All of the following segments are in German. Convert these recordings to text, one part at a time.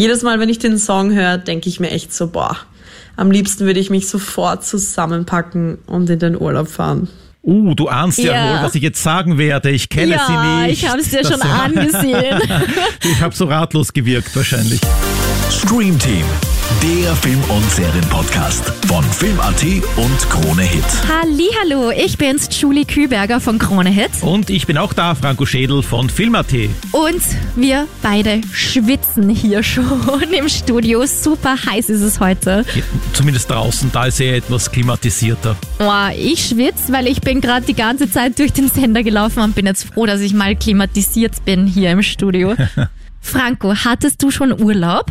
Jedes Mal, wenn ich den Song höre, denke ich mir echt so, boah, am liebsten würde ich mich sofort zusammenpacken und in den Urlaub fahren. Uh, du ahnst ja, ja wohl, was ich jetzt sagen werde. Ich kenne ja, sie nicht. ich habe es dir schon angesehen. ich habe so ratlos gewirkt wahrscheinlich. Stream Team, der Film- und Serienpodcast von Film.at und Krone Hit. Hallo, ich bin's, Julie Küberger von Krone Hit. Und ich bin auch da, Franco Schädel von Film.at. Und wir beide schwitzen hier schon im Studio. Super heiß ist es heute. Ja, zumindest draußen, da ist er etwas klimatisierter. Oh, ich schwitze, weil ich bin gerade die ganze Zeit durch den Sender gelaufen und bin jetzt froh, dass ich mal klimatisiert bin hier im Studio. Franco, hattest du schon Urlaub?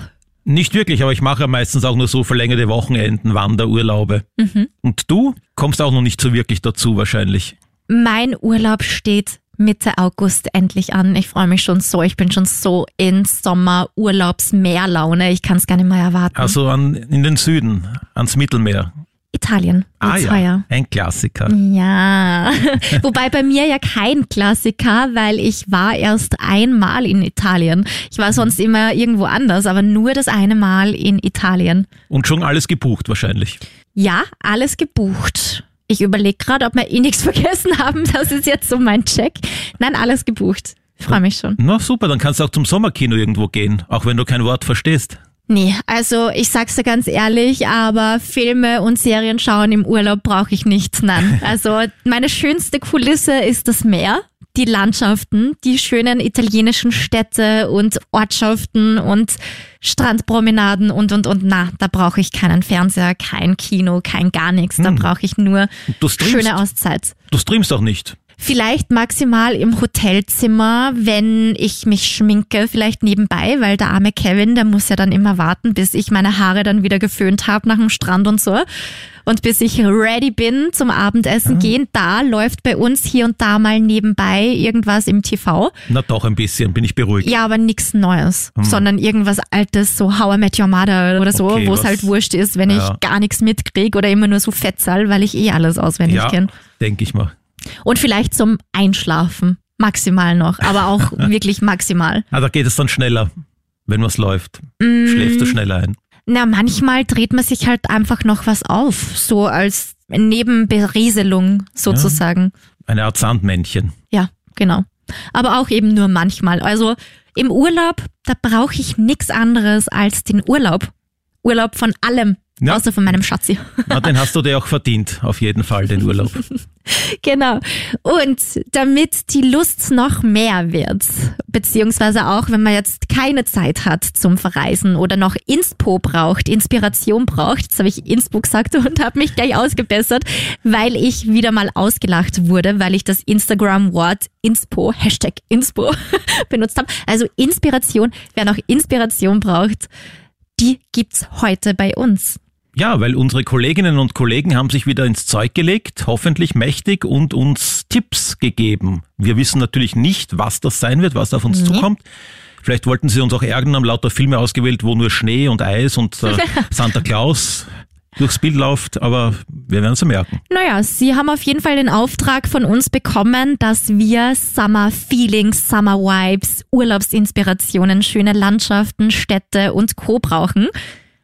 Nicht wirklich, aber ich mache meistens auch nur so verlängerte Wochenenden, Wanderurlaube. Mhm. Und du kommst auch noch nicht so wirklich dazu wahrscheinlich. Mein Urlaub steht Mitte August endlich an. Ich freue mich schon so. Ich bin schon so in Sommer-Urlaubs-Meerlaune. Ich kann es gar nicht mehr erwarten. Also an, in den Süden, ans Mittelmeer. Italien. Ah ja, ein Klassiker. Ja, wobei bei mir ja kein Klassiker, weil ich war erst einmal in Italien. Ich war sonst immer irgendwo anders, aber nur das eine Mal in Italien. Und schon alles gebucht wahrscheinlich. Ja, alles gebucht. Ich überlege gerade, ob wir eh nichts vergessen haben. Das ist jetzt so mein Check. Nein, alles gebucht. Ich freue mich schon. Na super, dann kannst du auch zum Sommerkino irgendwo gehen, auch wenn du kein Wort verstehst. Nee, also ich sag's dir ganz ehrlich, aber Filme und Serien schauen im Urlaub brauche ich nicht. Nein. Also meine schönste Kulisse ist das Meer, die Landschaften, die schönen italienischen Städte und Ortschaften und Strandpromenaden und und und. Na, da brauche ich keinen Fernseher, kein Kino, kein gar nichts. Da hm. brauche ich nur schöne Auszeit. Du streamst doch nicht. Vielleicht maximal im Hotelzimmer, wenn ich mich schminke, vielleicht nebenbei, weil der arme Kevin, der muss ja dann immer warten, bis ich meine Haare dann wieder geföhnt habe nach dem Strand und so. Und bis ich ready bin zum Abendessen mhm. gehen, da läuft bei uns hier und da mal nebenbei irgendwas im TV. Na doch, ein bisschen, bin ich beruhigt. Ja, aber nichts Neues, mhm. sondern irgendwas Altes, so How I Met Your Mother oder so, okay, wo es halt wurscht ist, wenn ja. ich gar nichts mitkriege oder immer nur so Fettsaal, weil ich eh alles auswendig ja, kenne. denke ich mal. Und vielleicht zum Einschlafen. Maximal noch, aber auch wirklich maximal. Ah, da geht es dann schneller, wenn was läuft. Mm. Schläfst du schneller ein? Na, manchmal dreht man sich halt einfach noch was auf, so als Nebenberieselung sozusagen. Ja, eine Art Sandmännchen. Ja, genau. Aber auch eben nur manchmal. Also im Urlaub, da brauche ich nichts anderes als den Urlaub. Urlaub von allem, ja. außer von meinem Schatzi. Na, den hast du dir auch verdient, auf jeden Fall, den Urlaub. genau. Und damit die Lust noch mehr wird, beziehungsweise auch, wenn man jetzt keine Zeit hat zum Verreisen oder noch Inspo braucht, Inspiration braucht, jetzt habe ich Inspo gesagt und habe mich gleich ausgebessert, weil ich wieder mal ausgelacht wurde, weil ich das Instagram-Wort Inspo, Hashtag Inspo benutzt habe. Also Inspiration, wer noch Inspiration braucht, die gibt's heute bei uns. Ja, weil unsere Kolleginnen und Kollegen haben sich wieder ins Zeug gelegt, hoffentlich mächtig und uns Tipps gegeben. Wir wissen natürlich nicht, was das sein wird, was auf uns nee. zukommt. Vielleicht wollten sie uns auch ärgern, haben lauter Filme ausgewählt, wo nur Schnee und Eis und äh, Santa Claus durchs Bild läuft, aber wir werden es merken. Naja, Sie haben auf jeden Fall den Auftrag von uns bekommen, dass wir Summer Feelings, Summer Vibes, Urlaubsinspirationen, schöne Landschaften, Städte und Co. brauchen.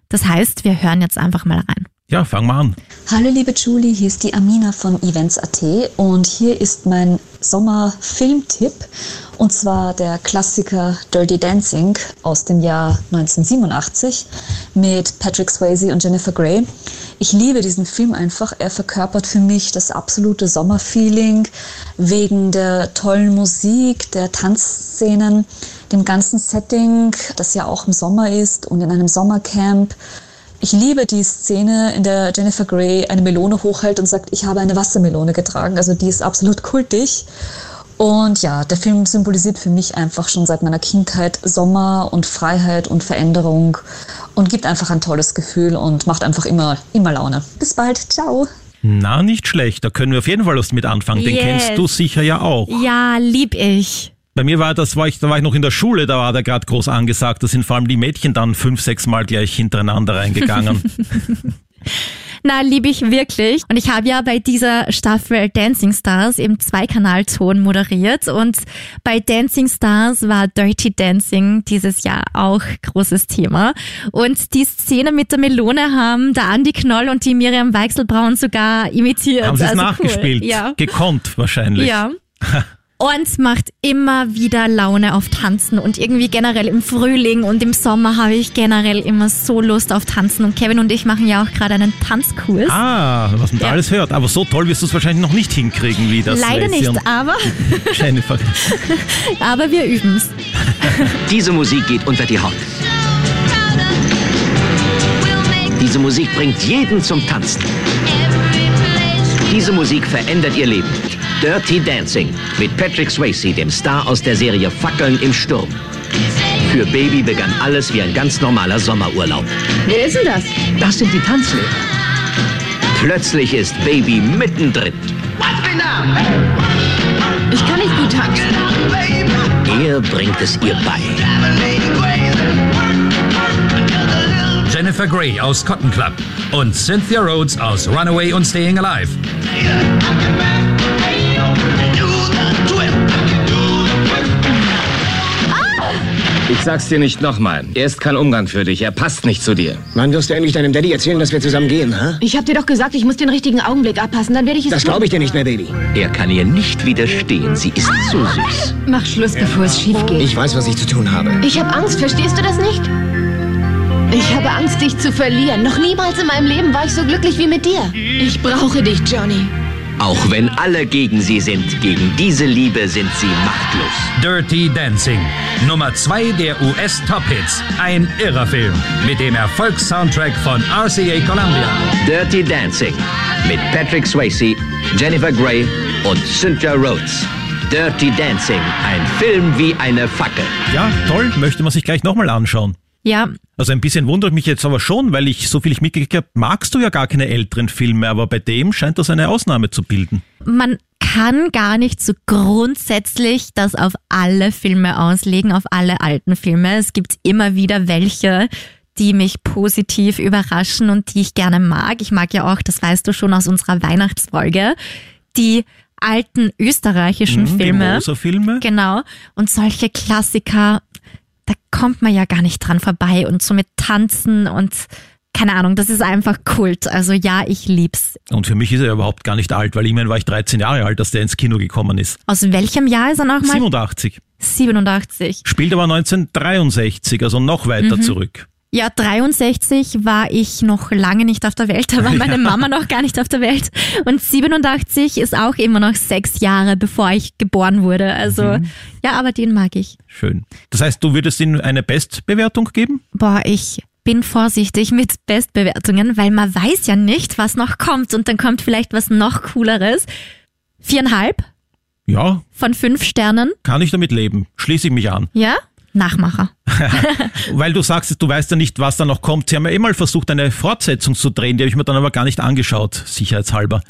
Das heißt, wir hören jetzt einfach mal rein. Ja, fang mal an. Hallo liebe Julie, hier ist die Amina von Events.at und hier ist mein Sommerfilmtipp und zwar der Klassiker Dirty Dancing aus dem Jahr 1987 mit Patrick Swayze und Jennifer Grey. Ich liebe diesen Film einfach. Er verkörpert für mich das absolute Sommerfeeling wegen der tollen Musik, der Tanzszenen, dem ganzen Setting, das ja auch im Sommer ist und in einem Sommercamp. Ich liebe die Szene, in der Jennifer Grey eine Melone hochhält und sagt, ich habe eine Wassermelone getragen. Also die ist absolut kultig. Und ja, der Film symbolisiert für mich einfach schon seit meiner Kindheit Sommer und Freiheit und Veränderung und gibt einfach ein tolles Gefühl und macht einfach immer, immer Laune. Bis bald. Ciao. Na, nicht schlecht. Da können wir auf jeden Fall was mit anfangen. Den yes. kennst du sicher ja auch. Ja, lieb ich. Bei mir war das, war ich, da war ich noch in der Schule, da war der gerade groß angesagt. Da sind vor allem die Mädchen dann fünf, sechs Mal gleich hintereinander reingegangen. Na, liebe ich wirklich. Und ich habe ja bei dieser Staffel Dancing Stars im Zweikanalton moderiert. Und bei Dancing Stars war Dirty Dancing dieses Jahr auch großes Thema. Und die Szene mit der Melone haben der Andi Knoll und die Miriam Weichselbraun sogar imitiert. Haben sie es Also nachgespielt? Cool. Ja. Gekonnt wahrscheinlich. Ja. Und macht immer wieder Laune auf Tanzen und irgendwie generell im Frühling und im Sommer habe ich generell immer so Lust auf Tanzen und Kevin und ich machen ja auch gerade einen Tanzkurs. Ah, was man da Ja. alles hört. Aber so toll wirst du es wahrscheinlich noch nicht hinkriegen wie das Leider Lacey nicht, aber, Jennifer. aber wir üben's. Diese Musik geht unter die Haut. Diese Musik bringt jeden zum Tanzen. Diese Musik verändert ihr Leben. Dirty Dancing mit Patrick Swayze, dem Star aus der Serie Fackeln im Sturm. Für Baby begann alles wie ein ganz normaler Sommerurlaub. Wer ist denn das? Das sind die Tanzlehrer. Plötzlich ist Baby mittendrin. Ich kann nicht gut tanzen. Er bringt es ihr bei. Jennifer Grey aus Cotton Club und Cynthia Rhodes aus Runaway und Staying Alive. Ich sag's dir nicht nochmal. Er ist kein Umgang für dich. Er passt nicht zu dir. Wann wirst du endlich deinem Daddy erzählen, dass wir zusammen gehen, ha? Ich hab dir doch gesagt, ich muss den richtigen Augenblick abpassen, dann werde ich es Das glaube ich dir nicht mehr, Baby. Er kann ihr nicht widerstehen. Sie ist zu süß. Mach Schluss, bevor es schief geht. Ich weiß, was ich zu tun habe. Ich habe Angst, verstehst du das nicht? Ich habe Angst, dich zu verlieren. Noch niemals in meinem Leben war ich so glücklich wie mit dir. Ich brauche dich, Johnny. Auch wenn alle gegen sie sind, gegen diese Liebe sind sie machtlos. Dirty Dancing. Nummer zwei der US-Top-Hits. Ein irrer Film mit dem Erfolgssoundtrack von RCA Columbia. Dirty Dancing mit Patrick Swayze, Jennifer Grey und Cynthia Rhodes. Dirty Dancing, ein Film wie eine Fackel. Ja, toll, möchte man sich gleich nochmal anschauen. Ja, Also ein bisschen wundert mich jetzt aber schon, weil ich so viel ich mitgekriegt habe, magst du ja gar keine älteren Filme, aber bei dem scheint das eine Ausnahme zu bilden. man kann gar nicht so grundsätzlich das auf alle Filme auslegen, auf alle alten Filme. Es gibt immer wieder welche, die mich positiv überraschen und die ich gerne mag. Ich mag ja auch, das weißt du schon aus unserer Weihnachtsfolge, die alten österreichischen Mhm, Die Filme. Genau. Und solche Klassiker, da kommt man ja gar nicht dran vorbei. Und so mit Tanzen und keine Ahnung, das ist einfach Kult. Also ja, ich lieb's. Und für mich ist er überhaupt gar nicht alt, weil immerhin war ich 13 Jahre alt, als der ins Kino gekommen ist. Aus welchem Jahr ist er nochmal? 87. 87. Spielt aber 1963, also noch Mhm. weiter zurück. Ja, 63 war ich noch lange nicht auf der Welt, da war meine Mama noch gar nicht auf der Welt. Und 87 ist auch immer noch sechs Jahre, bevor ich geboren wurde. Also Mhm. ja, aber den mag ich. Schön. Das heißt, du würdest ihm eine Bestbewertung geben? Boah, ich bin vorsichtig mit Bestbewertungen, weil man weiß ja nicht, was noch kommt und dann kommt vielleicht was noch cooleres. Viereinhalb Ja, von fünf Sternen. kann ich damit leben. Schließe ich mich an. Ja? Nachmacher. Weil du sagst, du weißt ja nicht, was da noch kommt. Sie haben ja eh mal versucht, eine Fortsetzung zu drehen, die habe ich mir dann aber gar nicht angeschaut, sicherheitshalber.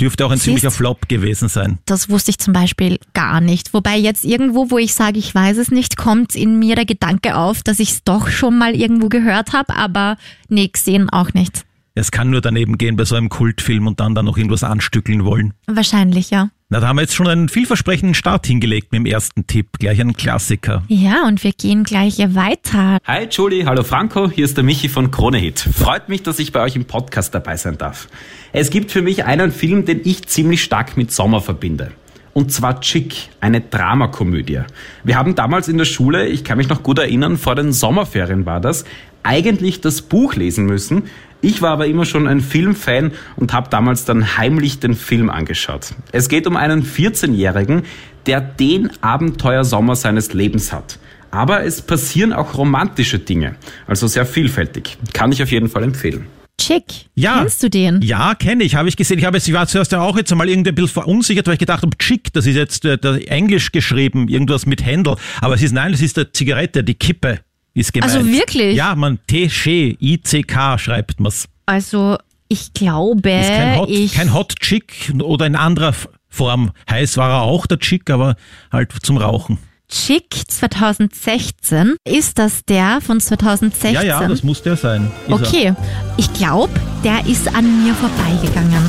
Dürfte auch ein Siehst? ziemlicher Flop gewesen sein. Das wusste ich zum Beispiel gar nicht. Wobei jetzt irgendwo, wo ich sage, ich weiß es nicht, kommt in mir der Gedanke auf, dass ich es doch schon mal irgendwo gehört habe, aber nee, gesehen auch nicht. Es kann nur daneben gehen bei so einem Kultfilm und dann da noch irgendwas anstückeln wollen. Wahrscheinlich, ja. Na, da haben wir jetzt schon einen vielversprechenden Start hingelegt mit dem ersten Tipp. Gleich einen Klassiker. Ja, und wir gehen gleich weiter. Hi Julie, hallo Franco, hier ist der Michi von Kronehit. Freut mich, dass ich bei euch im Podcast dabei sein darf. Es gibt für mich einen Film, den ich ziemlich stark mit Sommer verbinde. Und zwar Chick, eine Dramakomödie. Wir haben damals in der Schule, ich kann mich noch gut erinnern, vor den Sommerferien war das, eigentlich das Buch lesen müssen. Ich war aber immer schon ein Filmfan und habe damals dann heimlich den Film angeschaut. Es geht um einen 14-Jährigen, der den Abenteuersommer seines Lebens hat. Aber es passieren auch romantische Dinge, also sehr vielfältig. Kann ich auf jeden Fall empfehlen. Chick, Ja. kennst du den? Ja, kenne ich, habe ich gesehen. Ich, habe, jetzt- ich war zuerst ja auch jetzt einmal irgendwie ein bisschen verunsichert, weil ich gedacht habe, Chick, das ist jetzt äh, der Englisch geschrieben, irgendwas mit Händel. Aber es ist, nein, es ist der Zigarette, die Kippe ist gemeint. Also wirklich? Ja, man, T-C-I-C-K schreibt man's. Also, ich glaube, Ist kein Hot, ich... kein Hot Chick oder in anderer Form. Heiß war er auch, der Chick, aber halt zum Rauchen. Chick 2016. Ist das der von 2016? Ja, ja, das muss der sein. Ist er. Okay, ich glaube, der ist an mir vorbeigegangen.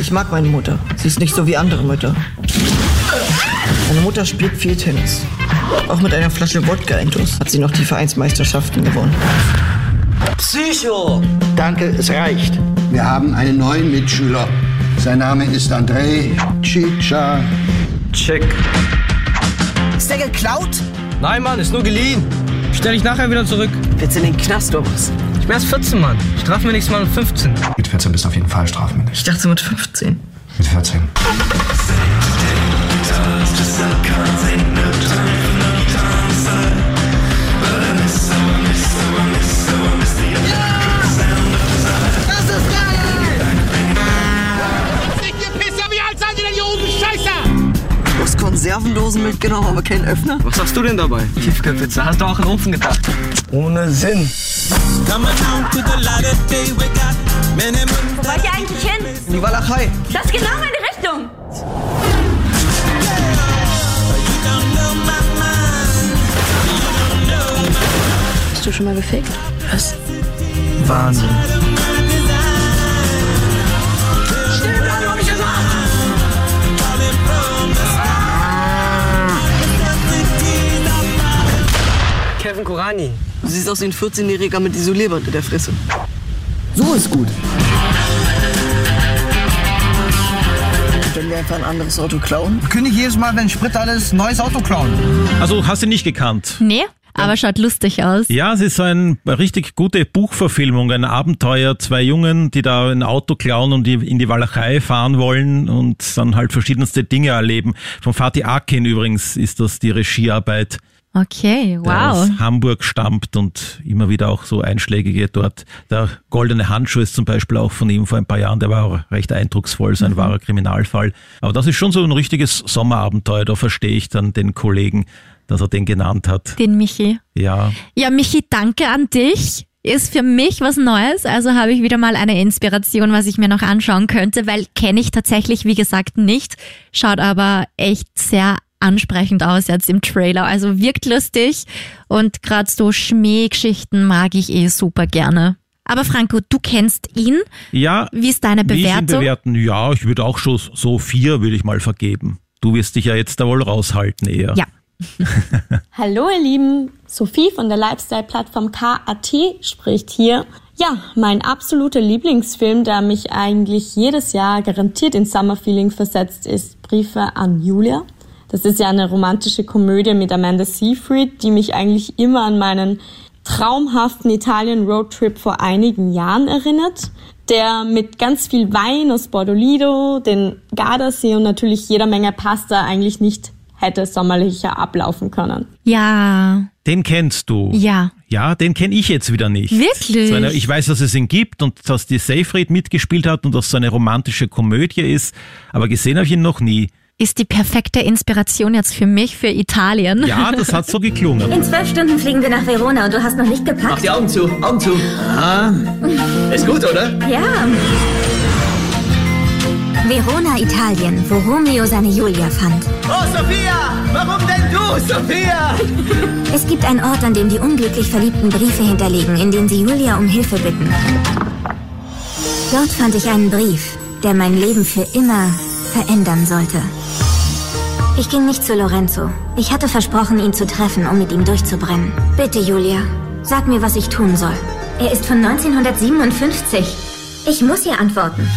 Ich mag meine Mutter. Sie ist nicht so wie andere Mütter. Meine Mutter spielt viel Tennis. Auch mit einer Flasche Wodka intus hat sie noch die Vereinsmeisterschaften gewonnen. Psycho! Danke, es reicht. Wir haben einen neuen Mitschüler. Sein Name ist Andrei Chicha. Check. Ist der geklaut? Nein, Mann, ist nur geliehen. Stell dich nachher wieder zurück. Willst du in den Knast oder was? Ich bin erst 14, Mann. Strafen wir nächstes Mal mit 15. Mit 14 bist du auf jeden Fall strafmündig. Ich dachte mit 15. Mit 14. Konservendosen mitgenommen, aber keinen Öffner? Was hast du denn dabei? Tiefkühlpizza. Hast du auch in Ofen gedacht? Ohne Sinn. Wo wollt ihr eigentlich hin? In die Walachei. Das ist genau meine Richtung. Hast du schon mal gefickt? Was? Wahnsinn. Kevin Korani. Du siehst aus wie ein 14-Jähriger mit Isolierband in der Fresse. So ist gut. Wenn wir einfach ein anderes Auto klauen? Wir können nicht jedes Mal, wenn Sprit alles neues Auto klauen. Also hast du nicht gekannt? Nee, aber schaut lustig aus. Ja, es ist so eine richtig gute Buchverfilmung, ein Abenteuer, zwei Jungen, die da ein Auto klauen und in die Walachei fahren wollen und dann halt verschiedenste Dinge erleben. Von Fatih Akin übrigens ist das die Regiearbeit. Okay, der wow. aus Hamburg stammt und immer wieder auch so Einschlägige dort. Der goldene Handschuh ist zum Beispiel auch von ihm vor ein paar Jahren, der war auch recht eindrucksvoll, so ein wahrer Kriminalfall. Aber das ist schon so ein richtiges Sommerabenteuer, da verstehe ich dann den Kollegen, dass er den genannt hat. Den Michi. Ja, Ja, Michi, danke an dich. Ist für mich was Neues, also habe ich wieder mal eine Inspiration, was ich mir noch anschauen könnte, weil kenne ich tatsächlich, wie gesagt, nicht. Schaut aber echt sehr ansprechend aus jetzt im Trailer. Also wirkt lustig und gerade so Schmähgeschichten mag ich eh super gerne. Aber Franco, du kennst ihn. ja. Wie ist deine Wie ich ihn Bewertung? bewerten? Ja, ich würde auch schon so vier, würde ich mal vergeben. Du wirst dich ja jetzt da wohl raushalten eher. Ja. Hallo ihr Lieben, Sophie von der Lifestyle-Plattform KAT spricht hier. Ja, mein absoluter Lieblingsfilm, der mich eigentlich jedes Jahr garantiert in Summerfeeling versetzt, ist Briefe an Julia. Das ist ja eine romantische Komödie mit Amanda Seyfried, die mich eigentlich immer an meinen traumhaften Italien-Roadtrip vor einigen Jahren erinnert, der mit ganz viel Wein aus Bordolido, den Gardasee und natürlich jeder Menge Pasta eigentlich nicht hätte sommerlicher ablaufen können. Ja. Den kennst du. Ja. Ja, den kenne ich jetzt wieder nicht. Wirklich? So eine, ich weiß, dass es ihn gibt und dass die Seyfried mitgespielt hat und dass es so eine romantische Komödie ist, aber gesehen habe ich ihn noch nie. Ist die perfekte Inspiration jetzt für mich, für Italien. Ja, das hat so geklungen. In zwölf Stunden fliegen wir nach Verona und du hast noch nicht gepackt. Mach die Augen zu, Augen zu. Ah, ist gut, oder? Ja. Verona, Italien, wo Romeo seine Julia fand. Oh, Sophia! Warum denn du, Sophia? Es gibt einen Ort, an dem die unglücklich Verliebten Briefe hinterlegen, in denen sie Julia um Hilfe bitten. Dort fand ich einen Brief, der mein Leben für immer verändern sollte. Ich ging nicht zu Lorenzo. Ich hatte versprochen, ihn zu treffen, um mit ihm durchzubrennen. Bitte, Julia, sag mir, was ich tun soll. Er ist von 1957. Ich muss ihr antworten.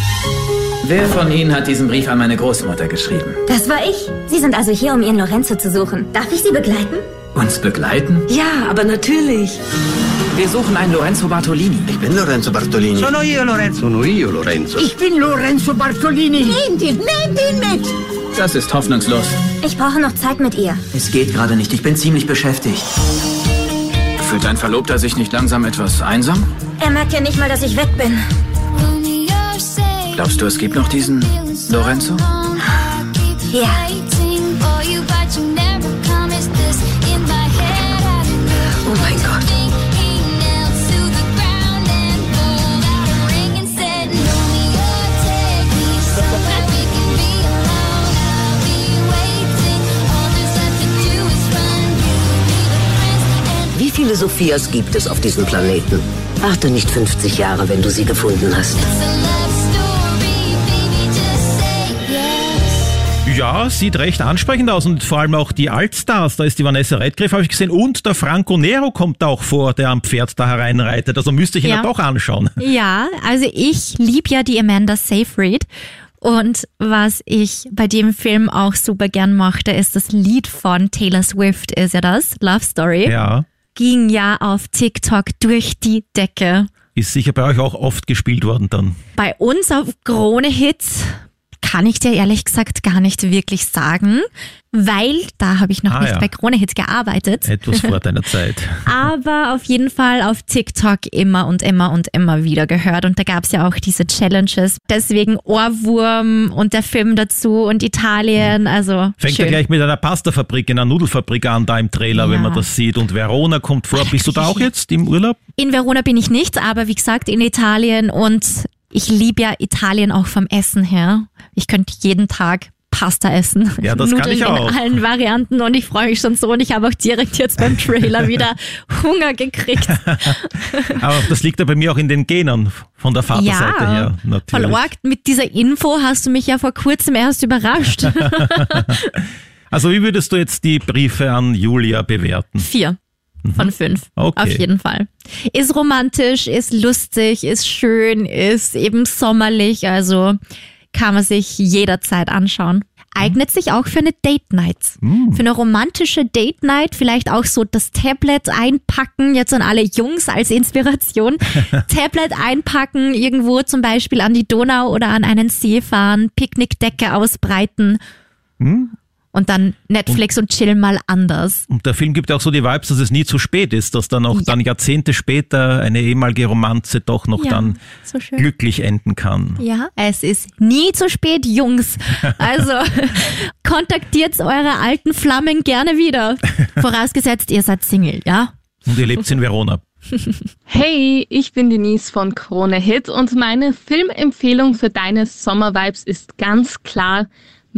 Wer von Ihnen hat diesen Brief an meine Großmutter geschrieben? Das war ich. Sie sind also hier, um Ihren Lorenzo zu suchen. Darf ich Sie begleiten? Uns begleiten? Ja, aber natürlich. Wir suchen einen Lorenzo Bartolini. Ich bin Lorenzo Bartolini. Sono io, Lorenzo. Sono io, Lorenzo. Ich bin Lorenzo Bartolini. Nehmt ihn, nehmt ihn mit. Das ist hoffnungslos. Ich brauche noch Zeit mit ihr. Es geht gerade nicht. Ich bin ziemlich beschäftigt. Fühlt dein Verlobter sich nicht langsam etwas einsam? Er merkt ja nicht mal, dass ich weg bin. Glaubst du, es gibt noch diesen Lorenzo? Ja. Oh mein Gott. viele Sophias gibt es auf diesem Planeten? Warte nicht 50 Jahre, wenn du sie gefunden hast. Ja, sieht recht ansprechend aus und vor allem auch die Altstars. Da ist die Vanessa Redgriff, habe ich gesehen, und der Franco Nero kommt da auch vor, der am Pferd da hereinreitet. Also müsste ich ihn ja, doch anschauen. Ja, also ich liebe ja die Amanda Seyfried. Und was ich bei dem Film auch super gern mochte, ist das Lied von Taylor Swift, ist ja das, Love Story. Ja. Ging ja auf TikTok durch die Decke. Ist sicher bei euch auch oft gespielt worden dann. Bei uns auf Krone Hits kann ich dir ehrlich gesagt gar nicht wirklich sagen, weil da habe ich noch Ah, nicht ja. bei Krone Hits gearbeitet. Etwas vor deiner Zeit. Aber auf jeden Fall auf TikTok immer und immer und immer wieder gehört. Und da gab es ja auch diese Challenges. Deswegen Ohrwurm und der Film dazu und Italien. Also Fängt schön. ja gleich mit einer Pastafabrik, einer Nudelfabrik an, da im Trailer, Ja. wenn man das sieht. Und Verona kommt vor. Bist du da auch jetzt im Urlaub? In Verona bin ich nicht, aber wie gesagt in Italien und ich liebe ja Italien auch vom Essen her. Ich könnte jeden Tag Pasta essen. Ja, das kann Nudeln ich auch. in allen Varianten und ich freue mich schon so und ich habe auch direkt jetzt beim Trailer wieder Hunger gekriegt. Aber das liegt ja bei mir auch in den Genen von der Vaterseite her. Voll Natürlich. arg. Mit dieser Info hast du mich ja vor kurzem erst überrascht. Also wie würdest du jetzt die Briefe an Julia bewerten? Vier von fünf. Mhm. Okay. Auf jeden Fall. Ist romantisch, ist lustig, ist schön, ist eben sommerlich, also kann man sich jederzeit anschauen. Eignet sich auch für eine Date Night. Mhm. Für eine romantische Date Night, vielleicht auch so das Tablet einpacken, jetzt an alle Jungs als Inspiration. Tablet einpacken, irgendwo zum Beispiel an die Donau oder an einen See fahren, Picknickdecke ausbreiten Hm? Und dann Netflix und, chill mal anders. Und der Film gibt ja auch so die Vibes, dass es nie zu spät ist, dass dann auch dann Jahrzehnte später eine ehemalige Romanze doch noch Ja, dann so schön. glücklich enden kann. Ja, es ist nie zu spät, Jungs. Also kontaktiert eure alten Flammen gerne wieder. Vorausgesetzt, ihr seid Single, ja? Und ihr lebt in Verona. Hey, ich bin Denise von Krone Hit und meine Filmempfehlung für deine Sommervibes ist ganz klar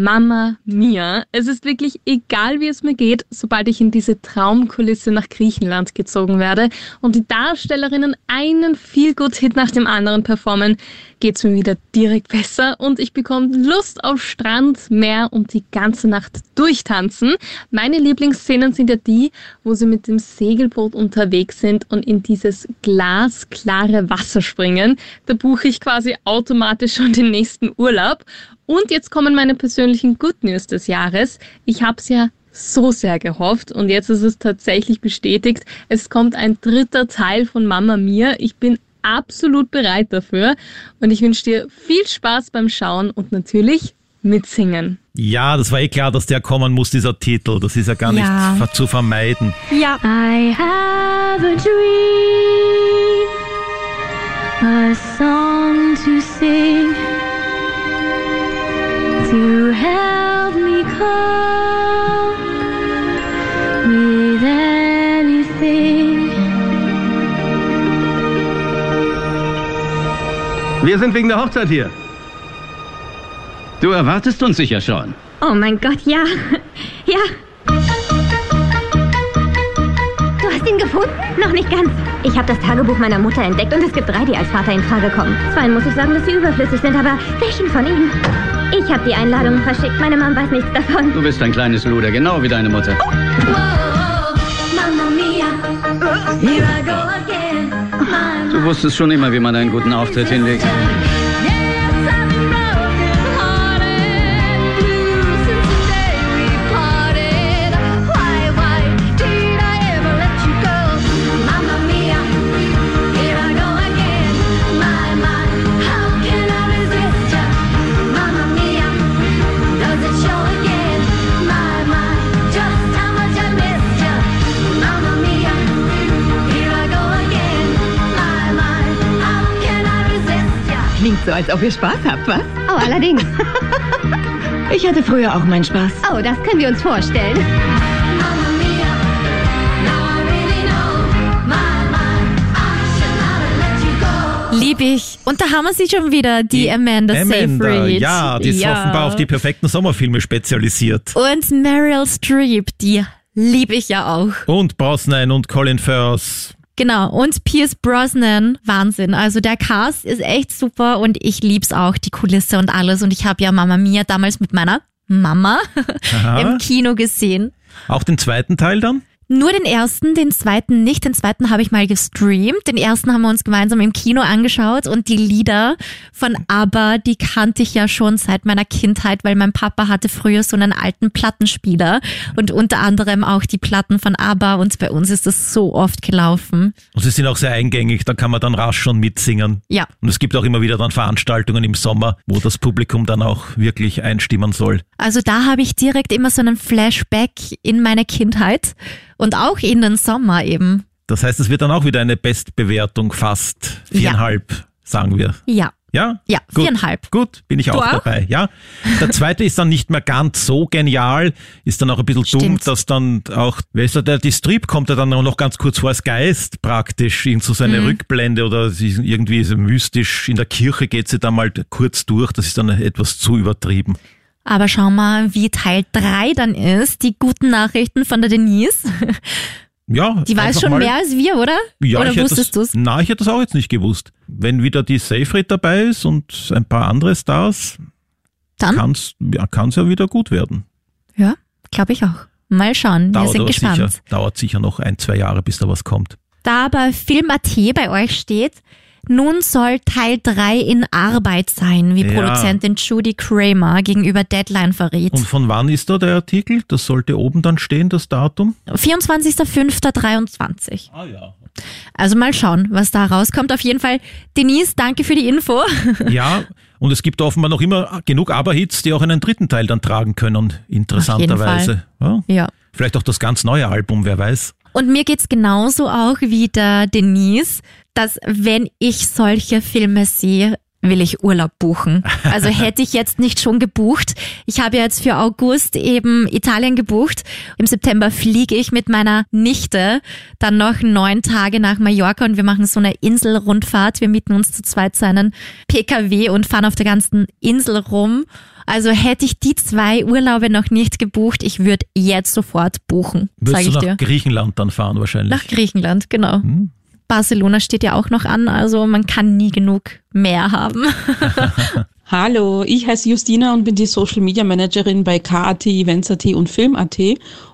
Mama Mia. Es ist wirklich egal, wie es mir geht, sobald ich in diese Traumkulisse nach Griechenland gezogen werde und die Darstellerinnen einen Feel-Good-Hit nach dem anderen performen, geht's mir wieder direkt besser und ich bekomme Lust auf Strand, Meer und die ganze Nacht durchtanzen. Meine Lieblingsszenen sind ja die, wo sie mit dem Segelboot unterwegs sind und in dieses glasklare Wasser springen. Da buche ich quasi automatisch schon den nächsten Urlaub. Und jetzt kommen meine persönlichen Good News des Jahres. Ich habe es ja so sehr gehofft und jetzt ist es tatsächlich bestätigt. Es kommt ein dritter Teil von Mama Mia. Ich bin absolut bereit dafür und ich wünsche dir viel Spaß beim Schauen und natürlich mitsingen. Ja, das war eh klar, dass der kommen muss, dieser Titel. Das ist ja gar Ja. nicht zu vermeiden. Ja. I have a dream, a song to sing, to help me cope with anything. Wir sind wegen der Hochzeit hier. Du erwartest uns sicher schon. Oh mein Gott, ja. Ja. Du hast ihn gefunden? Noch nicht ganz. Ich habe das Tagebuch meiner Mutter entdeckt und es gibt drei, die als Vater in Frage kommen. Zweien muss ich sagen, dass sie überflüssig sind, aber welchen von ihnen? Ich habe die Einladungen verschickt. Meine Mom weiß nichts davon. Du bist ein kleines Luder, genau wie deine Mutter. Mamma mia, here I go again. Du wusstest schon immer, wie man einen guten Auftritt hinlegt. So, als ob ihr Spaß habt, was? Oh, allerdings. Ich hatte früher auch meinen Spaß. Oh, das können wir uns vorstellen. Lieb ich. Und da haben wir sie schon wieder, die Amanda, Amanda, Seyfried. ja, die ist offenbar auf die perfekten Sommerfilme spezialisiert. Und Meryl Streep, die liebe ich ja auch. Und Brosnan und Colin Firth. Genau, und Pierce Brosnan, Wahnsinn. Also der Cast ist echt super und ich lieb's auch, die Kulisse und alles. Und ich habe ja Mama Mia damals mit meiner Mama Aha. im Kino gesehen. Auch den zweiten Teil dann? Nur den ersten, den zweiten nicht. Den zweiten habe ich mal gestreamt. Den ersten haben wir uns gemeinsam im Kino angeschaut und die Lieder von ABBA, die kannte ich ja schon seit meiner Kindheit, weil mein Papa hatte früher so einen alten Plattenspieler und unter anderem auch die Platten von ABBA und bei uns ist das so oft gelaufen. Und sie sind auch sehr eingängig, da kann man dann rasch schon mitsingen. Ja. Und es gibt auch immer wieder dann Veranstaltungen im Sommer, wo das Publikum dann auch wirklich einstimmen soll. Also da habe ich direkt immer so einen Flashback in meine Kindheit und auch in den Sommer eben. Das heißt, es wird dann auch wieder eine Bestbewertung, fast viereinhalb, sagen wir. Ja. Ja? Ja, Gut. viereinhalb. Gut, bin ich Du auch, auch? dabei. Ja. Der zweite ist dann nicht mehr ganz so genial, ist dann auch ein bisschen dumm, Stimmt. dass dann auch, wer ist da, der Distrib kommt ja dann auch noch ganz kurz vor als Geist praktisch in so seine Mhm. Rückblende oder irgendwie so mystisch in der Kirche geht sie dann mal kurz durch, das ist dann etwas zu übertrieben. Aber schau mal, wie Teil 3 dann ist. Die guten Nachrichten von der Denise. Ja, Die weiß schon mal- mehr als wir, oder? Ja, oder ich wusstest das, du's? Nein, ich hätte das auch jetzt nicht gewusst. Wenn wieder die Seyfried dabei ist und ein paar andere Stars, Dann? kann's ja, kann's ja wieder gut werden. Ja, glaube ich auch. Mal schauen, wir Dauert sind aber gespannt. Sicher, dauert sicher noch ein, zwei Jahre, bis da was kommt. Da aber Film.at bei euch steht, nun soll Teil 3 in Arbeit sein, wie Ja. Produzentin Judy Kramer gegenüber Deadline verriet. Und von wann ist da der Artikel? Das sollte oben dann stehen, das Datum. 24.05.23. Ah ja. Also mal schauen, was da rauskommt. Auf jeden Fall, Denise, danke für die Info. Ja, und es gibt offenbar noch immer genug Aberhits, die auch einen dritten Teil dann tragen können, interessanterweise. Ja. Ja. Vielleicht auch das ganz neue Album, wer weiß. Und mir geht's genauso auch wie der Denise, dass wenn ich solche Filme sehe, will ich Urlaub buchen. Also hätte ich jetzt nicht schon gebucht. Ich habe ja jetzt für August eben Italien gebucht. Im September fliege ich mit meiner Nichte dann noch neun Tage nach Mallorca und wir machen so eine Inselrundfahrt. Wir mieten uns zu zweit so einen PKW und fahren auf der ganzen Insel rum. Also hätte ich die zwei Urlaube noch nicht gebucht, ich würde jetzt sofort buchen, Würdest ich du dir. nach Griechenland dann fahren wahrscheinlich? Nach Griechenland, genau. Barcelona steht ja auch noch an, also man kann nie genug mehr haben. Hallo, ich heiße Justina und bin die Social Media Managerin bei KAT, Events.at und Film.at.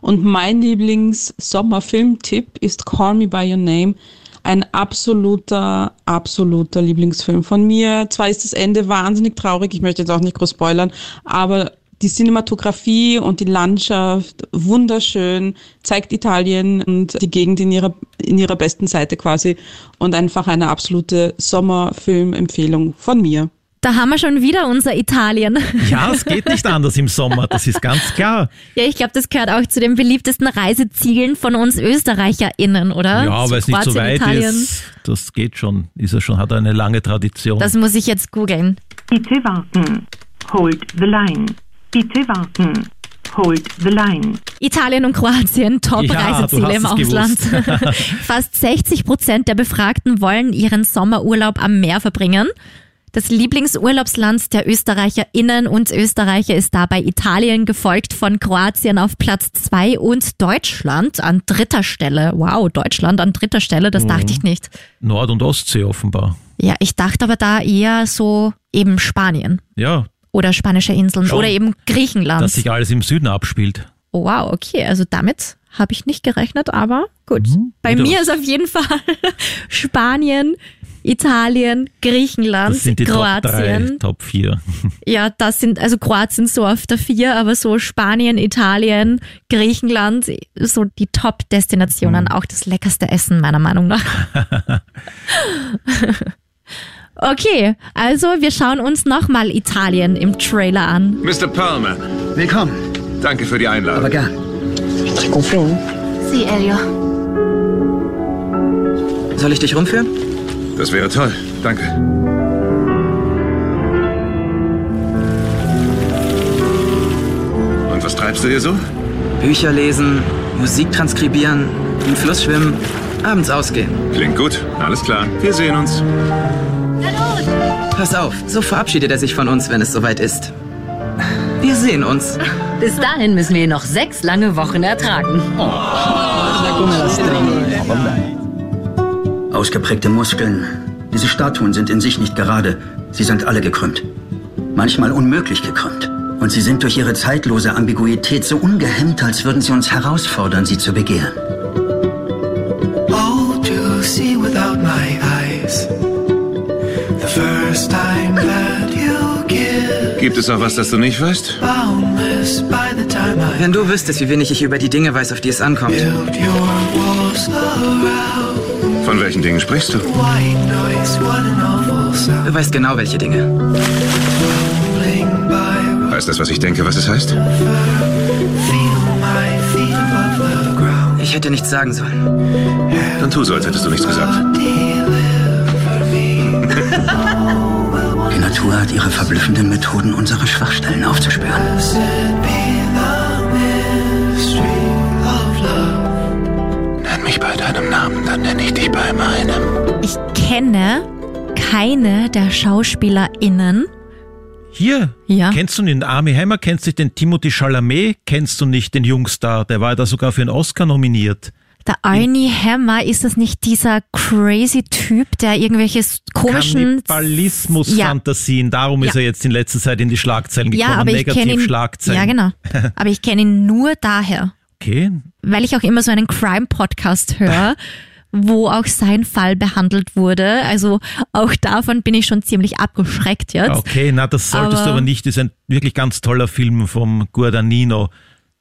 Und mein Lieblings-Sommerfilmtipp ist Call Me By Your Name. Ein absoluter, absoluter Lieblingsfilm von mir. Zwar ist das Ende wahnsinnig traurig, ich möchte jetzt auch nicht groß spoilern, aber die Cinematografie und die Landschaft wunderschön, zeigt Italien und die Gegend in ihrer, in ihrer besten Seite quasi und einfach eine absolute Sommerfilmempfehlung von mir. Da haben wir schon wieder unser Italien. Ja, es geht nicht anders im Sommer, das ist ganz klar. Ja, ich glaube, das gehört auch zu den beliebtesten Reisezielen von uns ÖsterreicherInnen, oder? Ja, weil es nicht so weit Italien. ist. Das geht schon. Ist ja schon, hat eine lange Tradition. Das muss ich jetzt googeln. Bitte warten. Hold the line. Bitte warten. Hold the line. Italien und Kroatien, Ja, Top-Reiseziele du im Ausland. Fast 60 Prozent der Befragten wollen ihren Sommerurlaub am Meer verbringen. Das Lieblingsurlaubsland der ÖsterreicherInnen und Österreicher ist dabei Italien, gefolgt von Kroatien auf Platz zwei und Deutschland an dritter Stelle. Wow, Deutschland an dritter Stelle, das dachte ich nicht. Nord- und Ostsee offenbar. Ja, ich dachte aber da eher so eben Spanien Ja, oder spanische Inseln Schon. oder eben Griechenland. dass sich alles im Süden abspielt. Oh, wow, okay, also damit habe ich nicht gerechnet, aber gut. Bei wieder mir was. ist auf jeden Fall Spanien, Italien, Griechenland, Das sind die Top 3, Kroatien. Top 4. ja, das sind, also Kroatien so auf der vier, aber so Spanien, Italien, Griechenland, so die Top-Destinationen, Mhm. auch das leckerste Essen meiner Meinung nach. Okay, also wir schauen uns nochmal Italien im Trailer an. Mr. Perlman. Willkommen. Danke für die Einladung. Aber gern. Sie, Elio. Soll ich dich rumführen? Das wäre toll. Danke. Und was treibst du hier so? Bücher lesen, Musik transkribieren, im Fluss schwimmen, abends ausgehen. Klingt gut. Alles klar. Wir sehen uns. Pass auf, so verabschiedet er sich von uns, wenn es soweit ist. Wir sehen uns. Bis dahin müssen wir ihn noch sechs lange Wochen ertragen. Ausgeprägte Muskeln. Diese Statuen sind in sich nicht gerade. Sie sind alle gekrümmt. Manchmal unmöglich gekrümmt. Und sie sind durch ihre zeitlose Ambiguität so ungehemmt, als würden sie uns herausfordern, sie zu begehren. Gibt es auch was, das du nicht weißt? Wenn du wüsstest, wie wenig ich über die Dinge weiß, auf die es ankommt. Von welchen Dingen sprichst du? Du weißt genau, welche Dinge. Heißt das, was ich denke, was es heißt? Ich hätte nichts sagen sollen. Dann tu so, als hättest du nichts gesagt. Die Natur hat ihre verblüffenden Methoden, unsere Schwachstellen aufzuspüren. Nenn mich bei deinem Namen, dann nenne ich dich bei meinem. Ich kenne keine der SchauspielerInnen. Hier, Ja. kennst du den Army Hammer, kennst du den Timothy Chalamet, kennst du nicht den Jungstar, der war da sogar für einen Oscar nominiert. Der Arnie Hammer, ist das nicht dieser crazy Typ, der irgendwelche komischen... Kannibalismus-Fantasien, darum ist Ja. er jetzt in letzter Zeit in die Schlagzeilen gekommen, Ja, aber ich kenne ihn... Negativ-Schlagzeilen. Ja, genau. Aber ich kenne ihn nur daher, Okay, weil ich auch immer so einen Crime-Podcast höre, wo auch sein Fall behandelt wurde. Also auch davon bin ich schon ziemlich abgeschreckt jetzt. okay, na das solltest Aber- du aber nicht, das ist ein wirklich ganz toller Film vom Guadagnino,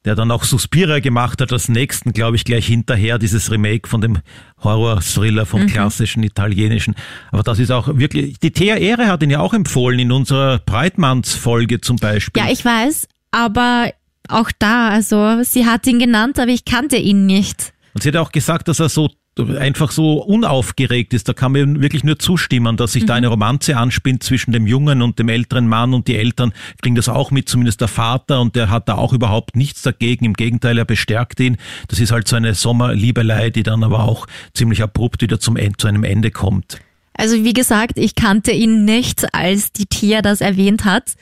der dann auch Suspiria gemacht hat, als nächsten, glaube ich, gleich hinterher, dieses Remake von dem Horror-Thriller vom Mhm. klassischen italienischen. Aber das ist auch wirklich, die Thea Ehre hat ihn ja auch empfohlen in unserer Breitmanns-Folge zum Beispiel. Ja, ich weiß, aber auch da, also sie hat ihn genannt, aber ich kannte ihn nicht. Und sie hat auch gesagt, dass er so einfach so unaufgeregt ist. Da kann man wirklich nur zustimmen, dass sich da eine Romanze anspinnt zwischen dem jungen und dem älteren Mann und die Eltern kriegen das auch mit, zumindest der Vater und der hat da auch überhaupt nichts dagegen. Im Gegenteil, er bestärkt ihn. Das ist halt so eine Sommerliebelei, die dann aber auch ziemlich abrupt wieder zum zu einem Ende kommt. Also wie gesagt, ich kannte ihn nicht, als die Tia das erwähnt hat.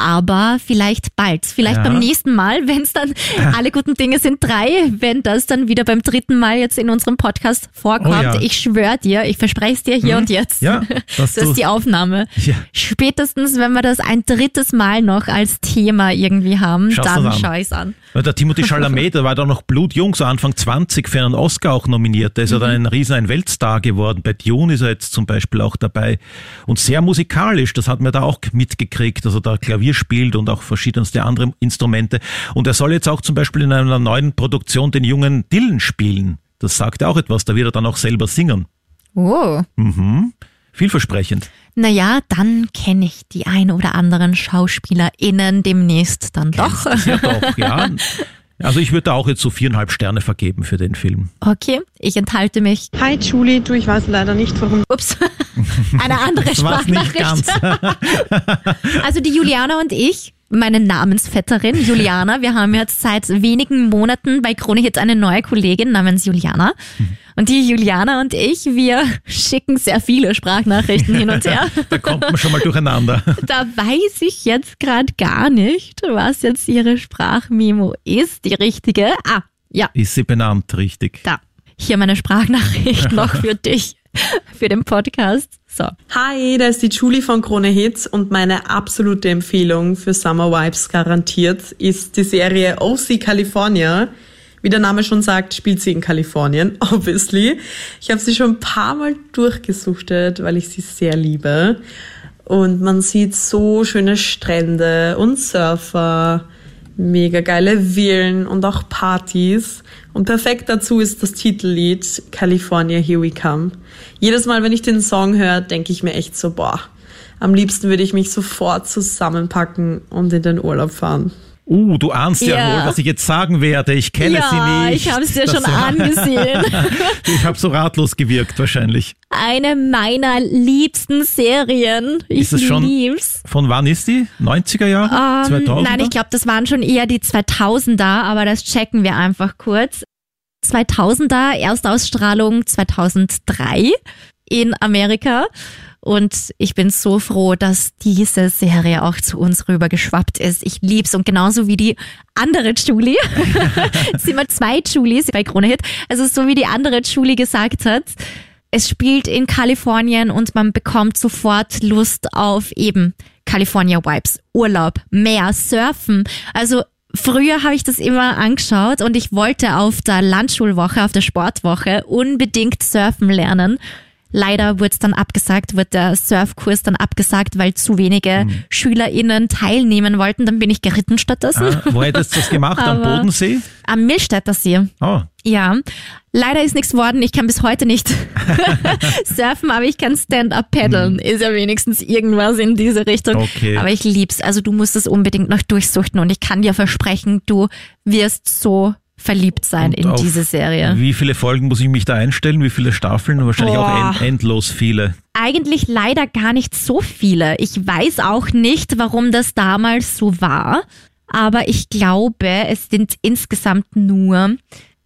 Aber vielleicht bald. Vielleicht Ja. beim nächsten Mal, wenn es dann alle guten Dinge sind drei, wenn das dann wieder beim dritten Mal jetzt in unserem Podcast vorkommt. Oh ja. Ich schwöre dir, ich verspreche es dir hier Mhm. und jetzt. Ja, das dass du- ist die Aufnahme. Ja. Spätestens, wenn wir das ein drittes Mal noch als Thema irgendwie haben, Schaust dann schaue ich es an. Der Timothy Chalamet, der war da noch blutjung, so Anfang 20 für einen Oscar auch nominiert. Der ist ja dann ein riesen ein Weltstar geworden. Bei Dune ist er jetzt zum Beispiel auch dabei. Und sehr musikalisch, das hat man da auch mitgekriegt. Also da Klavier spielt und auch verschiedenste andere Instrumente. Und er soll jetzt auch zum Beispiel in einer neuen Produktion den jungen Dylan spielen. Das sagt auch etwas, da wird er dann auch selber singen. Oh. Mhm. Vielversprechend. Naja, dann kenne ich die ein oder anderen SchauspielerInnen demnächst dann doch. Ja doch, ja. Also ich würde da auch jetzt so viereinhalb Sterne vergeben für den Film. Okay, ich enthalte mich. Hi Julie, du, ich weiß leider nicht, warum. Ups, eine andere Sprachnachricht. ganz. Also die Juliana und ich, meine Namensvetterin Juliana, wir haben jetzt seit wenigen Monaten bei Krone jetzt eine neue Kollegin namens Juliana. Und die Juliana und ich, wir schicken sehr viele Sprachnachrichten hin und her. Da kommt man schon mal durcheinander. Da weiß ich jetzt gerade gar nicht, was jetzt ihre Sprachmemo ist, die richtige. Ah, ja, Ist sie benannt, richtig. da. Hier meine Sprachnachricht noch für dich, für den Podcast. So. Hi, da ist die Julie von Krone Hits und meine absolute Empfehlung für Summer Vibes garantiert ist die Serie OC California. Wie der Name schon sagt, spielt sie in Kalifornien, obviously. Ich habe sie schon ein paar Mal durchgesuchtet, weil ich sie sehr liebe. Und man sieht so schöne Strände und Surfer, mega geile Villen und auch Partys. Und perfekt dazu ist das Titellied California Here We Come. Jedes Mal, wenn ich den Song höre, denke ich mir echt so, boah, am liebsten würde ich mich sofort zusammenpacken und in den Urlaub fahren. Uh, du ahnst ja, Ja. wohl, was ich jetzt sagen werde. Ich kenne Ja, sie nicht. ich hab's dir Das schon war- angesehen. ich habe so ratlos gewirkt wahrscheinlich. Eine meiner liebsten Serien. Ich Ist es schon- lieb's. Von wann ist die? 90er Jahre? Ähm, 2000er? nein, ich glaube, das waren schon eher die 2000er, aber das checken wir einfach kurz. 2000er, Erstausstrahlung 2003. in Amerika. Und ich bin so froh, dass diese Serie auch zu uns rüber geschwappt ist. Ich lieb's und genauso wie die andere Julie. sind immer zwei Julies bei Krone Hit. Also so wie die andere Julie gesagt hat. Es spielt in Kalifornien und man bekommt sofort Lust auf eben California Vibes, Urlaub, Meer, Surfen. Also Früher habe ich das immer angeschaut und ich wollte auf der Landschulwoche, auf der Sportwoche unbedingt surfen lernen. Leider wurde es dann abgesagt, wurde der Surfkurs dann abgesagt, weil zu wenige Mhm. SchülerInnen teilnehmen wollten. Dann bin ich geritten stattdessen. Ah, wo hättest du das gemacht? Am Bodensee? Am Millstätter See. Oh, Ja, leider ist nichts geworden. Ich kann bis heute nicht surfen, aber ich kann Stand-up paddeln. Ist ja wenigstens irgendwas in diese Richtung. Okay. Aber ich lieb's. Also du musst es unbedingt noch durchsuchten und ich kann dir versprechen, du wirst so verliebt sein in auf diese Serie. Wie viele Folgen muss ich mich da einstellen? Wie viele Staffeln? Wahrscheinlich auch Boah. end, endlos viele. Eigentlich leider gar nicht so viele. Ich weiß auch nicht, warum das damals so war. Aber ich glaube, es sind insgesamt nur,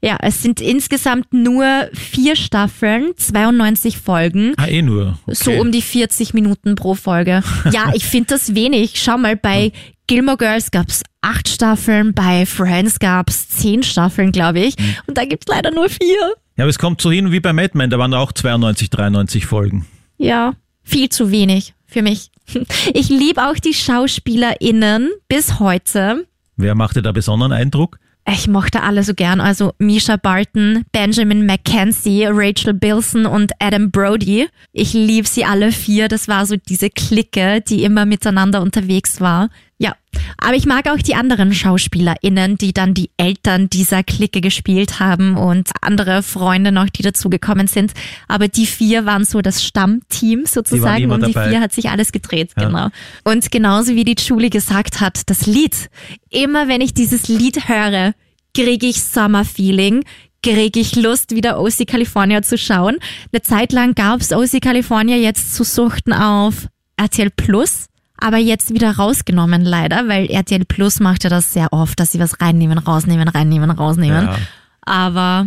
ja, es sind insgesamt nur vier Staffeln, 92 Folgen. Ah, eh nur. Okay. So um die 40 Minuten pro Folge. Ja, ich finde das wenig. Schau mal, bei Gilmore Girls gab's acht Staffeln, bei Friends gab's zehn Staffeln, glaube ich. Und da gibt's leider nur vier. Ja, aber es kommt so hin wie bei Mad Men, da waren auch 92, 93 Folgen. Ja, viel zu wenig für mich. Ich liebe auch die SchauspielerInnen bis heute. Wer machte da besonderen Eindruck? Ich mochte alle so gern. Also Misha Barton, Benjamin McKenzie, Rachel Bilson und Adam Brody. Ich liebe sie alle vier. Das war so diese Clique, die immer miteinander unterwegs war. Ja, aber ich mag auch die anderen SchauspielerInnen, die dann die Eltern dieser Clique gespielt haben und andere Freunde noch, die dazugekommen sind. Aber die vier waren so das Stammteam sozusagen. Um die dabei. vier hat sich alles gedreht, Ja. genau. Und genauso wie die Julie gesagt hat, das Lied. Immer wenn ich dieses Lied höre, kriege ich Summer-Feeling, kriege ich Lust, wieder OC California zu schauen. Eine Zeit lang gab's OC California jetzt zu suchten auf RTL Plus, aber jetzt wieder rausgenommen leider, weil RTL Plus macht ja das sehr oft, dass sie was reinnehmen, rausnehmen, reinnehmen, rausnehmen. Ja. Aber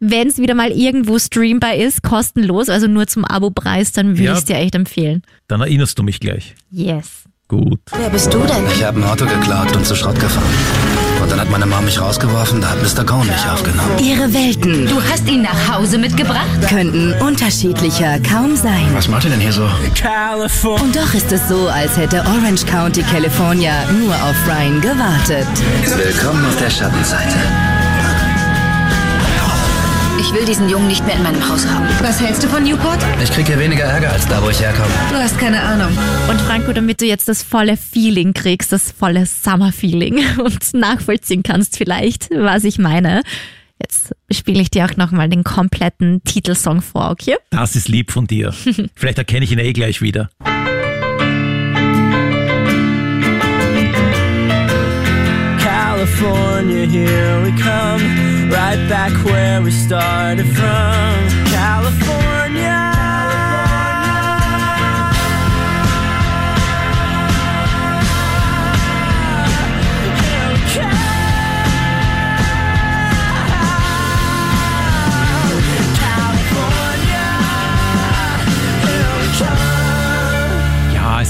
wenn es wieder mal irgendwo streambar ist, kostenlos, also nur zum Abo-Preis, dann würde Ja. ich es dir echt empfehlen. Dann erinnerst du mich gleich. Yes. Gut. Wer bist du denn? Ich habe ein Auto geklaut und zu Schrott gefahren. Und dann hat meine Mom mich rausgeworfen, da hat Mr. Cohn mich aufgenommen. Ihre Welten. Du hast ihn nach Hause mitgebracht? Könnten unterschiedlicher kaum sein. Was macht ihr denn hier so? Und doch ist es so, als hätte Orange County, California nur auf Ryan gewartet. Willkommen auf der Schattenseite. Ich will diesen Jungen nicht mehr in meinem Haus haben. Was hältst du von Newport? Ich krieg hier weniger Ärger als da, wo ich herkomme. Du hast keine Ahnung. Und Franco, damit du jetzt das volle Feeling kriegst, das volle Summer-Feeling und nachvollziehen kannst vielleicht, was ich meine, jetzt spiele ich dir auch nochmal den kompletten Titelsong vor, okay? Das ist lieb von dir. Vielleicht erkenne ich ihn eh gleich wieder. California, here we come, right back where we started from. California.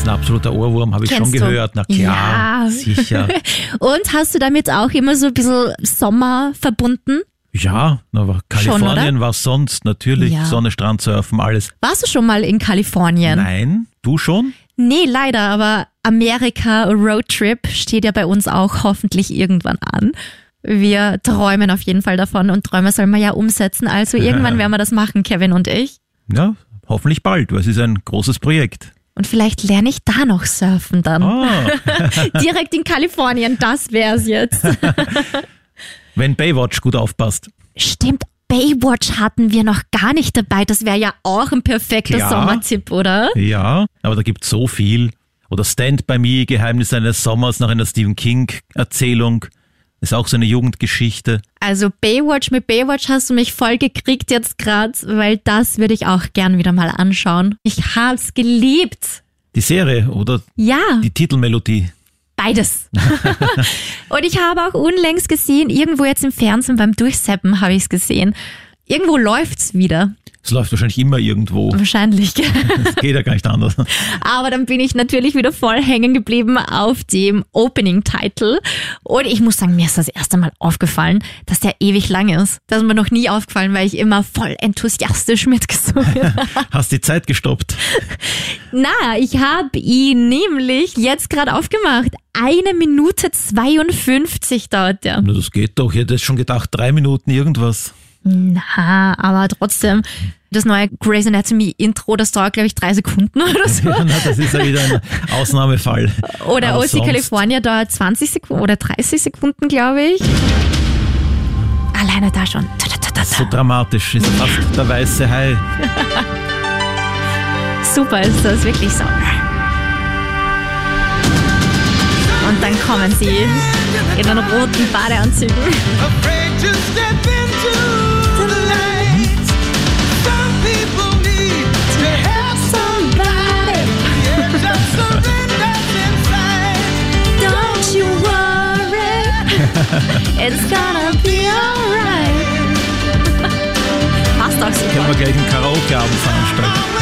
Ist ein absoluter Ohrwurm, habe ich Kennst schon du? gehört. Na klar, Ja. sicher. Und hast du damit auch immer so ein bisschen Sommer verbunden? Ja, aber Schon, Kalifornien oder? war sonst natürlich Ja. Sonne, Strand, Surfen, alles. Warst du schon mal in Kalifornien? Nein, du schon? Nee, leider, aber Amerika Roadtrip steht ja bei uns auch hoffentlich irgendwann an. Wir träumen auf jeden Fall davon und Träume soll man ja umsetzen. Also irgendwann werden wir das machen, Kevin und ich. Ja, hoffentlich bald, weil es ist ein großes Projekt. Und vielleicht lerne ich da noch surfen dann. Ah. Direkt in Kalifornien, das wär's jetzt. Wenn Baywatch gut aufpasst. Stimmt, Baywatch hatten wir noch gar nicht dabei. Das wäre ja auch ein perfekter Ja. Sommertipp, oder? Ja, aber da gibt so viel. Oder Stand by Me, Geheimnis eines Sommers nach einer Stephen King Erzählung. Ist auch so eine Jugendgeschichte. Also Baywatch mit Baywatch hast du mich voll gekriegt jetzt gerade, weil das würde ich auch gern wieder mal anschauen. Ich hab's geliebt. Die Serie oder Ja, die Titelmelodie. beides. und ich habe auch unlängst gesehen, irgendwo jetzt im Fernsehen beim Durchseppen habe ich es gesehen. Irgendwo läuft's wieder. Es läuft wahrscheinlich immer irgendwo. Wahrscheinlich. Das geht ja gar nicht anders. Aber dann bin ich natürlich wieder voll hängen geblieben auf dem Opening-Title. Und ich muss sagen, mir ist das erste Mal aufgefallen, dass der ewig lang ist. Das ist mir noch nie aufgefallen, weil ich immer voll enthusiastisch mitgesungen habe. Hast die Zeit gestoppt? Na, ich habe ihn nämlich jetzt gerade aufgemacht. Eine Minute 52 dauert der. Na, das geht doch. Ich hätte schon gedacht, drei Minuten irgendwas. Na, aber trotzdem, das neue Grey's Anatomy Intro, das dauert, glaube ich, drei Sekunden oder so. Ja, na, das ist ja wieder ein Ausnahmefall. Oder Aber OC California dauert 20 Sekunden oder 30 Sekunden, glaube ich. Alleine da schon. So dramatisch. Ist fast der weiße Hai. Super ist das, wirklich so. Und dann kommen sie in den roten Badeanzügen. It's gonna be alright. Passt auch super. Können wir gleich einen Karaoke-Abend veranstalten.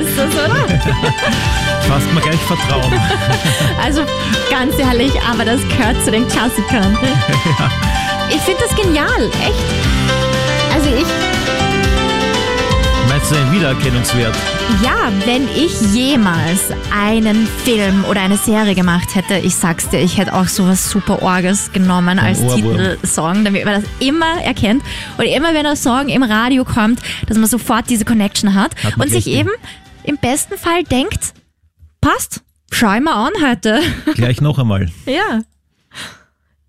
Ist das, oder? Fasst mir gleich Vertrauen. Also ganz ehrlich, aber das gehört zu den Klassikern. Ich finde das genial, echt. Also ich, Meinst du einen Wiedererkennungswert? ja, wenn ich jemals einen Film oder eine Serie gemacht hätte, ich sag's dir, ich hätte auch sowas super Orges genommen als. Titelsong, damit man das immer erkennt. Und immer wenn der Song im Radio kommt, dass man sofort diese Connection hat, Hat und sich eben im besten Fall denkt, passt, schau ich mal an heute. Gleich noch einmal. Ja.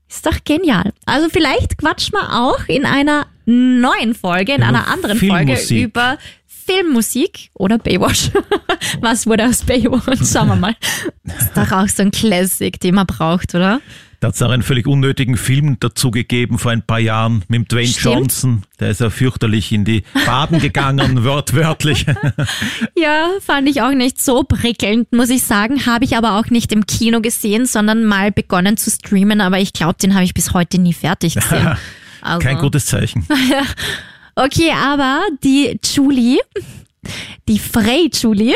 Ist doch genial. Also vielleicht quatschen wir auch in einer neuen Folge, in Über einer anderen Folge Filmmusik. über Filmmusik oder Baywatch. Was wurde aus Baywatch? Schauen wir mal. Ist doch auch so ein Classic, den man braucht, oder? Da hat es auch einen völlig unnötigen Film dazu gegeben vor ein paar Jahren mit Dwayne Stimmt. Johnson. Der ist ja fürchterlich in die Baden gegangen, wörtwörtlich. Ja, fand ich auch nicht so prickelnd, muss ich sagen. Habe ich aber auch nicht im Kino gesehen, sondern mal begonnen zu streamen. Aber ich glaube, den habe ich bis heute nie fertig gesehen. Also. Kein gutes Zeichen. Okay, aber die Julie, die Frey Julie,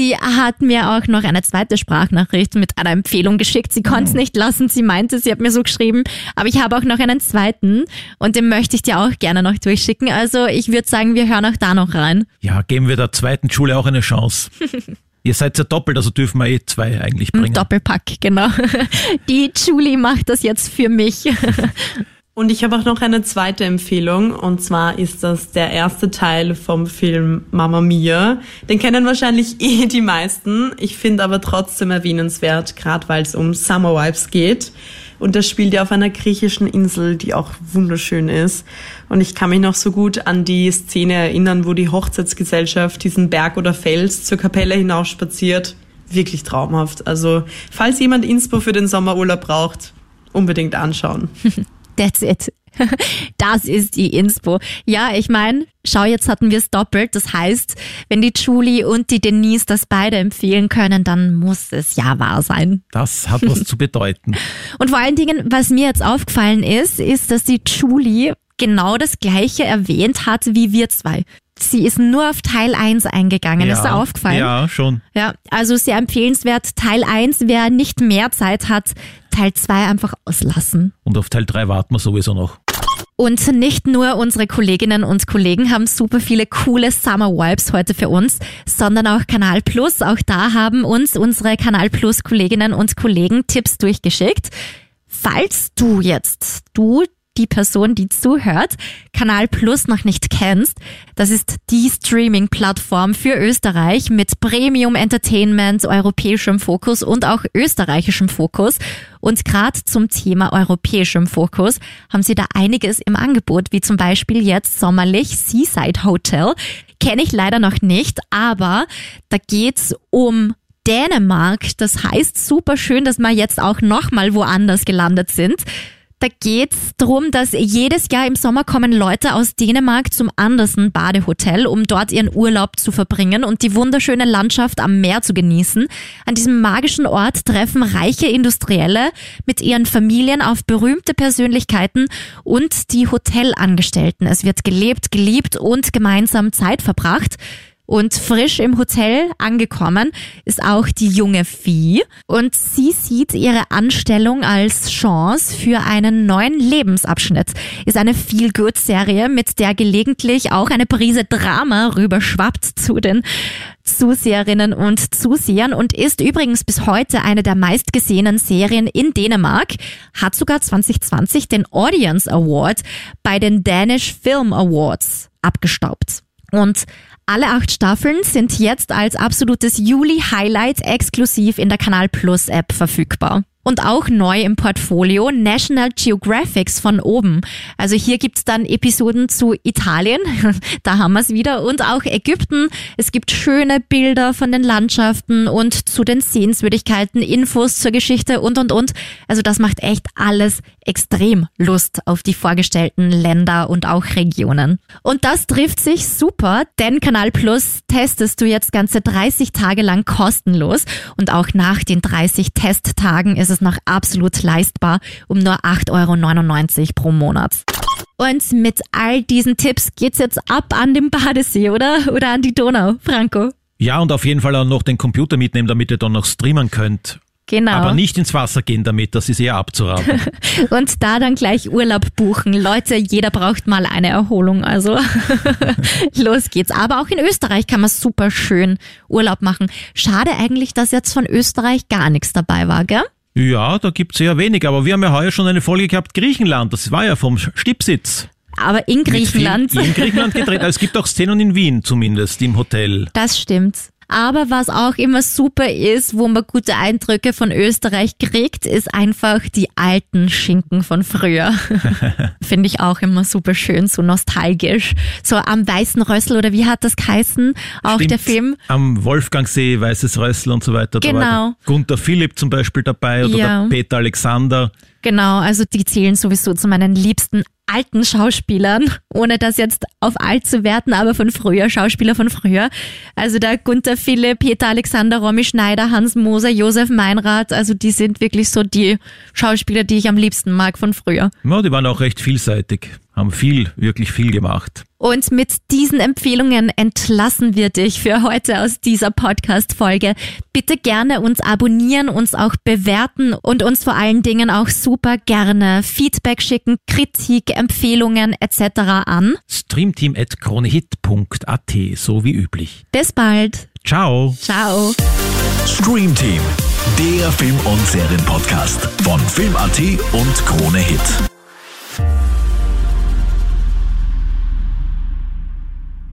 die hat mir auch noch eine zweite Sprachnachricht mit einer Empfehlung geschickt. Sie konnte es nicht lassen. Sie meinte, sie hat mir so geschrieben, aber ich habe auch noch einen zweiten und den möchte ich dir auch gerne noch durchschicken. Also ich würde sagen, wir hören auch da noch rein. Ja, geben wir der zweiten Schule auch eine Chance. Ihr seid ja doppelt, also dürfen wir eh zwei eigentlich bringen. Doppelpack, genau. Die Julie macht das jetzt für mich. Und ich habe auch noch eine zweite Empfehlung und zwar ist das der erste Teil vom Film Mamma Mia. Den kennen wahrscheinlich eh die meisten. Ich finde aber trotzdem erwähnenswert, gerade weil es um Summer Vibes geht. Und das spielt ja auf einer griechischen Insel, die auch wunderschön ist. Und ich kann mich noch so gut an die Szene erinnern, wo die Hochzeitsgesellschaft diesen Berg oder Fels zur Kapelle hinaufspaziert. Wirklich traumhaft. Also, falls jemand Inspo für den Sommerurlaub braucht, unbedingt anschauen. That's it. Das ist die Inspo. Ja, ich meine, schau, jetzt hatten wir es doppelt. Das heißt, wenn die Julie und die Denise das beide empfehlen können, dann muss es ja wahr sein. Das hat was zu bedeuten. Und vor allen Dingen, was mir jetzt aufgefallen ist, ist, dass die Julie genau das gleiche erwähnt hat wie wir zwei. Sie ist nur auf Teil 1 eingegangen. Ist dir aufgefallen? Ja, schon. Ja, also sehr empfehlenswert. Teil 1, wer nicht mehr Zeit hat, Teil 2 einfach auslassen. Und auf Teil 3 warten wir sowieso noch. Und nicht nur unsere Kolleginnen und Kollegen haben super viele coole Summer Vibes heute für uns, sondern auch Kanal Plus. Auch da haben uns unsere Kanal Plus Kolleginnen und Kollegen Tipps durchgeschickt. Falls du jetzt, du die Person, die zuhört, Kanal Plus noch nicht kennst, das ist die Streaming-Plattform für Österreich mit Premium Entertainment, europäischem Fokus und auch österreichischem Fokus. Und gerade zum Thema europäischem Fokus haben sie da einiges im Angebot, wie zum Beispiel jetzt sommerlich Seaside Hotel. Kenne ich leider noch nicht, aber da geht's um Dänemark. Das heißt super schön, dass wir jetzt auch nochmal woanders gelandet sind. Da geht's drum, dass jedes Jahr im Sommer kommen Leute aus Dänemark zum Andersen Badehotel, um dort ihren Urlaub zu verbringen und die wunderschöne Landschaft am Meer zu genießen. An diesem magischen Ort treffen reiche Industrielle mit ihren Familien auf berühmte Persönlichkeiten und die Hotelangestellten. Es wird gelebt, geliebt und gemeinsam Zeit verbracht. Und frisch im Hotel angekommen ist auch die junge Vieh. Und sie sieht ihre Anstellung als Chance für einen neuen Lebensabschnitt. Ist eine Feel-Good-Serie, mit der gelegentlich auch eine Prise Drama rüberschwappt zu den Zuseherinnen und Zusehern und ist übrigens bis heute eine der meistgesehenen Serien in Dänemark, hat sogar 2020 den Audience Award bei den Danish Film Awards abgestaubt. Und alle acht Staffeln sind jetzt als absolutes Juli-Highlight exklusiv in der Kanal Plus App verfügbar. Und auch neu im Portfolio National Geographics von oben. Also hier gibt's dann Episoden zu Italien, da haben wir's wieder, und auch Ägypten. Es gibt schöne Bilder von den Landschaften und zu den Sehenswürdigkeiten, Infos zur Geschichte und, und, und. Also das macht echt alles extrem Lust auf die vorgestellten Länder und auch Regionen. Und das trifft sich super, denn Kanal Plus testest du jetzt ganze 30 Tage lang kostenlos und auch nach den 30 Testtagen ist es noch absolut leistbar um nur 8,99 Euro pro Monat. Und mit all diesen Tipps geht's jetzt ab an den Badesee, oder? Oder an die Donau, Franco? Ja, und auf jeden Fall auch noch den Computer mitnehmen, damit ihr dann noch streamen könnt. Genau. Aber nicht ins Wasser gehen damit, das ist eher abzuraten. Und da dann gleich Urlaub buchen. Leute, jeder braucht mal eine Erholung, also los geht's. Aber auch in Österreich kann man super schön Urlaub machen. Schade eigentlich, dass jetzt von Österreich gar nichts dabei war, gell? Ja, da gibt's eher wenig, aber wir haben ja heuer schon eine Folge gehabt, Griechenland, das war ja vom Stipsitz. Aber in Griechenland. Viel, in Griechenland gedreht. Es gibt auch Szenen in Wien zumindest, im Hotel. Das stimmt. Aber was auch immer super ist, wo man gute Eindrücke von Österreich kriegt, ist einfach die alten Schinken von früher. Finde ich auch immer super schön, so nostalgisch. So am Weißen Rössel oder wie hat das geheißen? Auch Stimmt, der Film. Am Wolfgangsee, Weißes Rössel und so weiter. Genau. Gunther Philipp zum Beispiel dabei oder Ja. der Peter Alexander. Genau, also die zählen sowieso zu meinen liebsten alten Schauspielern, ohne das jetzt auf alt zu werten, aber von früher, Schauspieler von früher. Also der Gunther Philipp, Peter Alexander, Romy Schneider, Hans Moser, Josef Meinrad, also die sind wirklich so die Schauspieler, die ich am liebsten mag von früher. Ja, die waren auch recht vielseitig, haben viel, wirklich viel gemacht. Und mit diesen Empfehlungen entlassen wir dich für heute aus dieser Podcast-Folge. Bitte gerne uns abonnieren, uns auch bewerten und uns vor allen Dingen auch super gerne Feedback schicken, Kritik, Empfehlungen etc. an. Streamteam.kronehit.at, so wie üblich. Bis bald. Ciao. Ciao. Stream Team, der Film- und Serienpodcast von Film.at und Krone Hit.